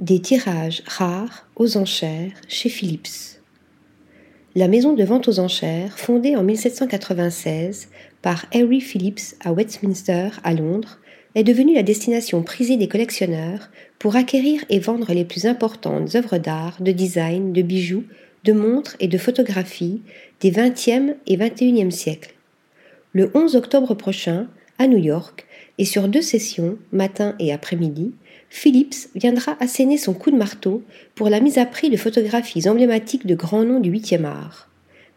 Des tirages rares aux enchères chez Philips. La maison de vente aux enchères, fondée en 1796 par Harry Phillips à Westminster, à Londres, est devenue la destination prisée des collectionneurs pour acquérir et vendre les plus importantes œuvres d'art, de design, de bijoux, de montres et de photographies des XXe et XXIe siècles. Le 11 octobre prochain, à New York, et sur deux sessions, matin et après-midi, Phillips viendra asséner son coup de marteau pour la mise à prix de photographies emblématiques de grands noms du 8e art.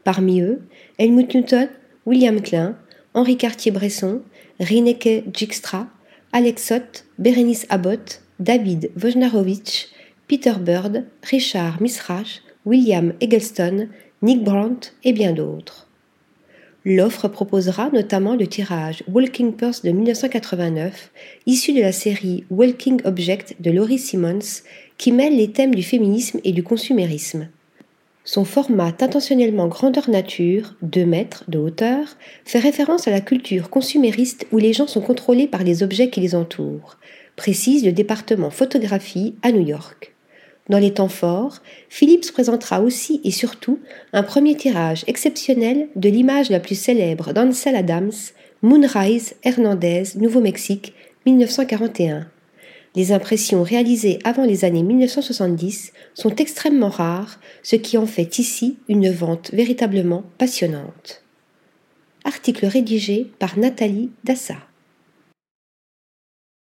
Parmi eux, Helmut Newton, William Klein, Henri Cartier-Bresson, Rineke Dijkstra, Alex Sott, Berenice Abbott, David Wojnarowicz, Peter Bird, Richard Misrach, William Eggleston, Nick Brandt et bien d'autres. L'offre proposera notamment le tirage Walking Purse de 1989, issu de la série Walking Object de Laurie Simmons, qui mêle les thèmes du féminisme et du consumérisme. Son format intentionnellement grandeur nature, 2 mètres de hauteur, fait référence à la culture consumériste où les gens sont contrôlés par les objets qui les entourent, précise le département photographie à New York. Dans les temps forts, Philips présentera aussi et surtout un premier tirage exceptionnel de l'image la plus célèbre d'Ansel Adams, Moonrise, Hernandez, Nouveau-Mexique, 1941. Les impressions réalisées avant les années 1970 sont extrêmement rares, ce qui en fait ici une vente véritablement passionnante. Article rédigé par Nathalie Dassa.